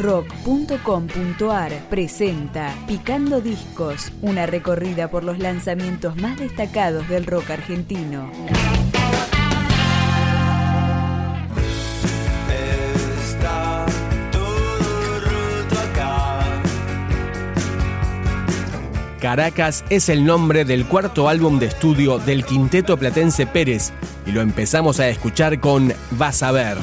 rock.com.ar presenta Picando Discos, una recorrida por los lanzamientos más destacados del rock argentino. Caracas es el nombre del cuarto álbum de estudio del quinteto platense Pérez y lo empezamos a escuchar con Vas a ver.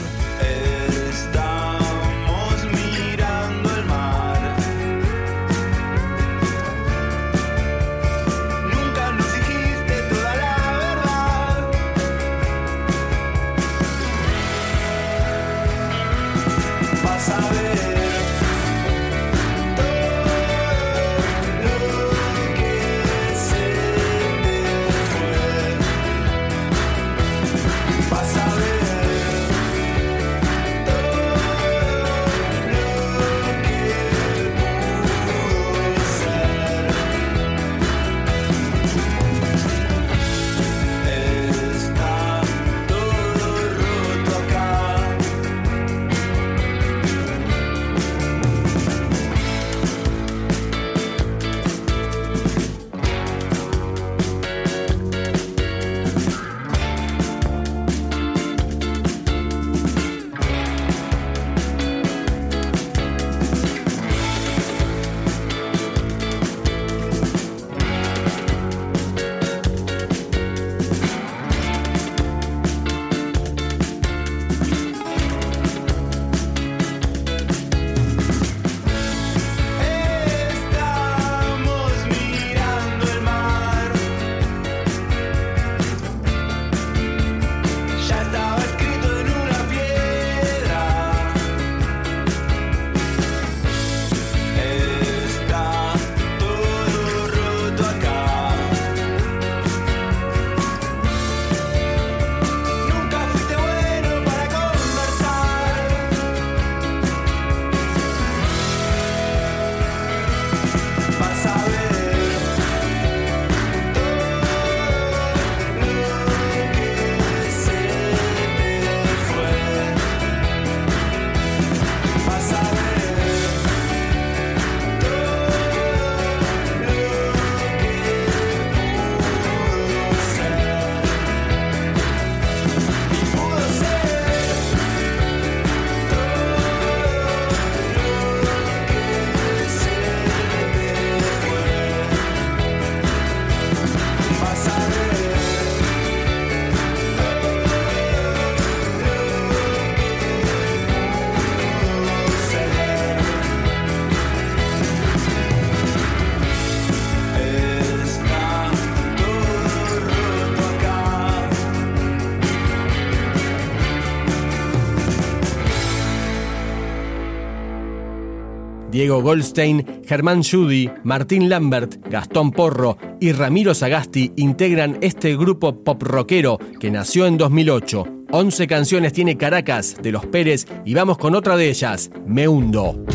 Diego Goldstein, Germán Judy, Martín Lambert, Gastón Porro y Ramiro Sagasti integran este grupo pop rockero que nació en 2008. 11 canciones tiene Caracas de los Pérez y vamos con otra de ellas, Me Hundo.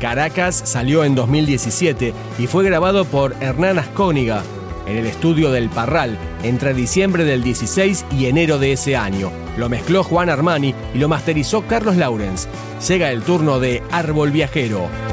Caracas salió en 2017 y fue grabado por Hernán Ascóniga en el estudio del Parral entre diciembre del 16 y enero de ese año. Lo mezcló Juan Armani y lo masterizó Carlos Lawrence. Llega el turno de Árbol Viajero.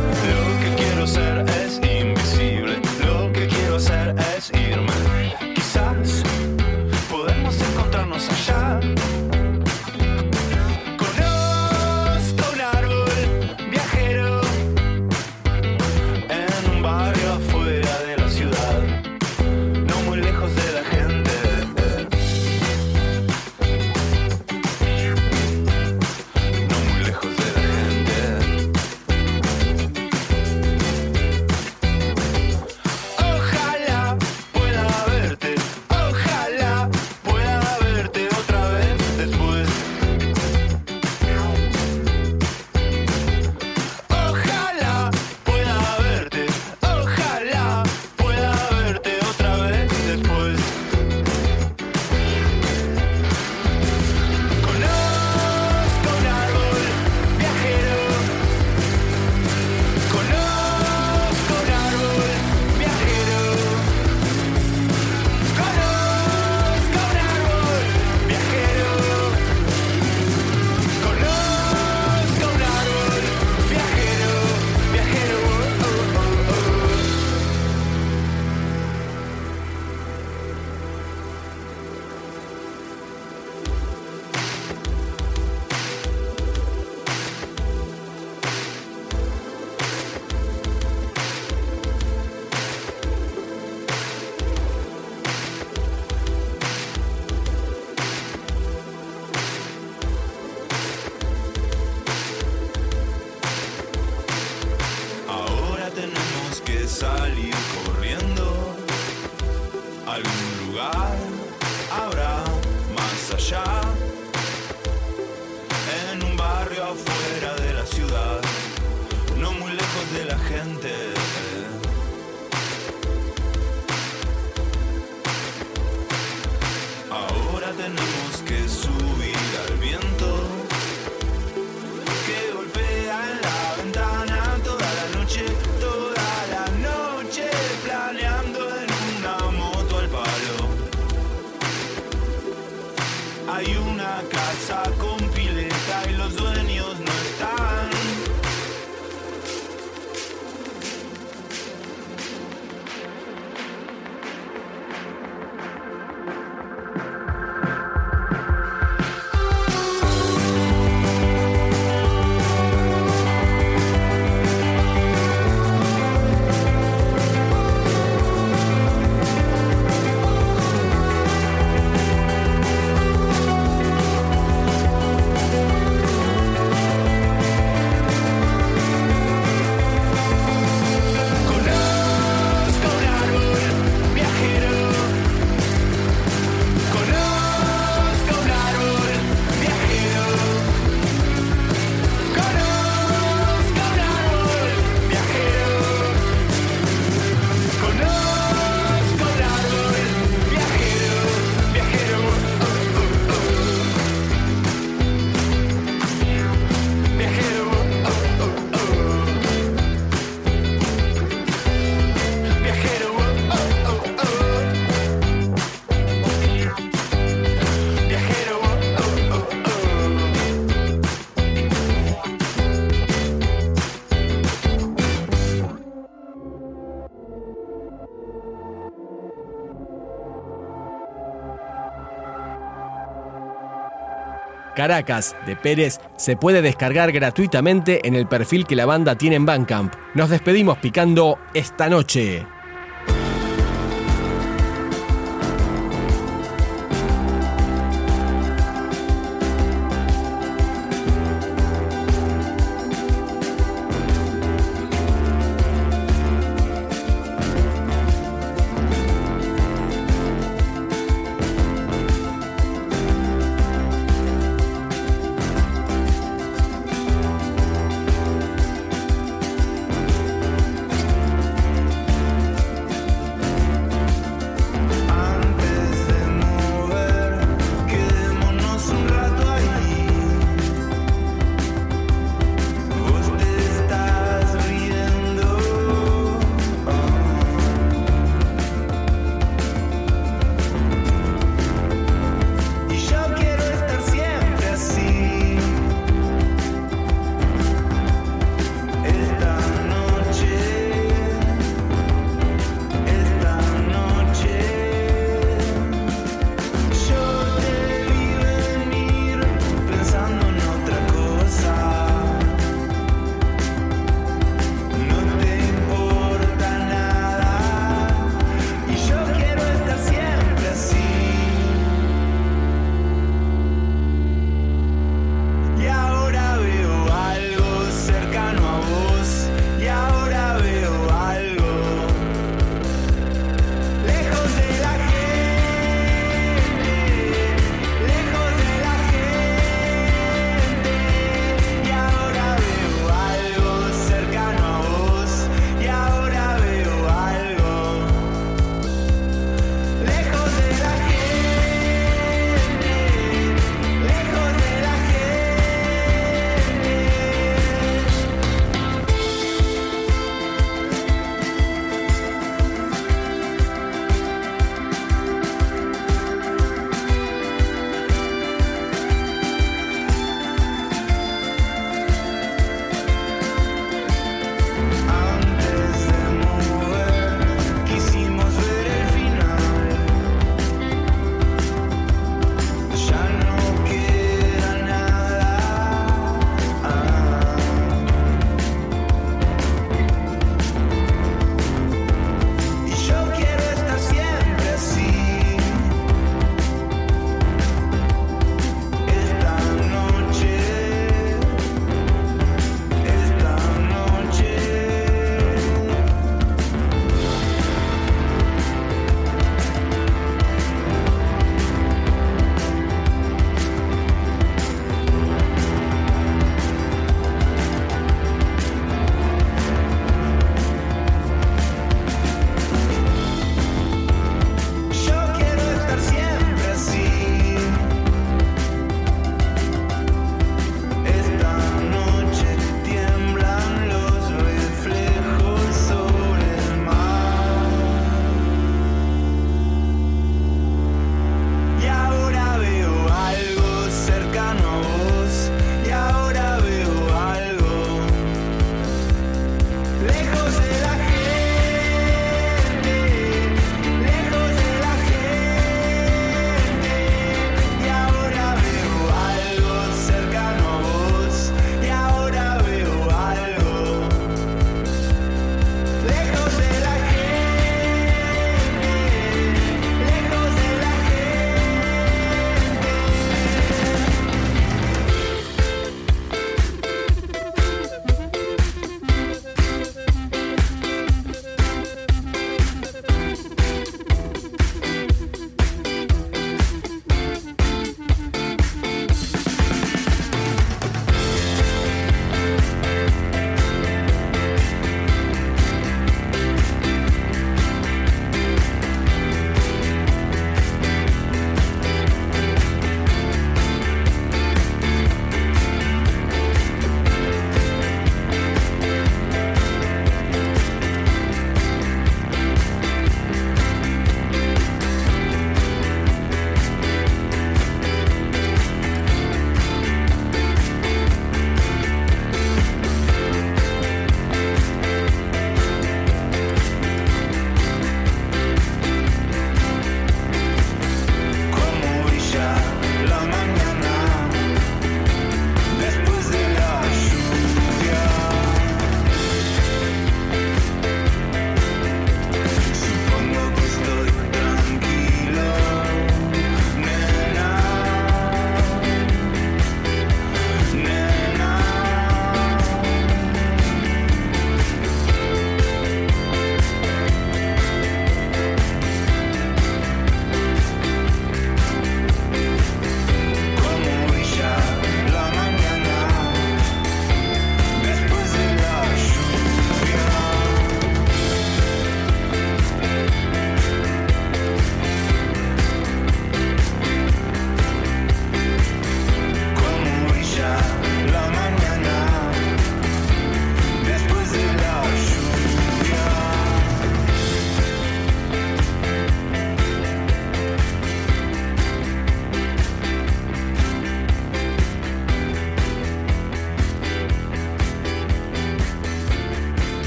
Caracas, de Pérez, se puede descargar gratuitamente en el perfil que la banda tiene en Bandcamp. Nos despedimos picando esta noche.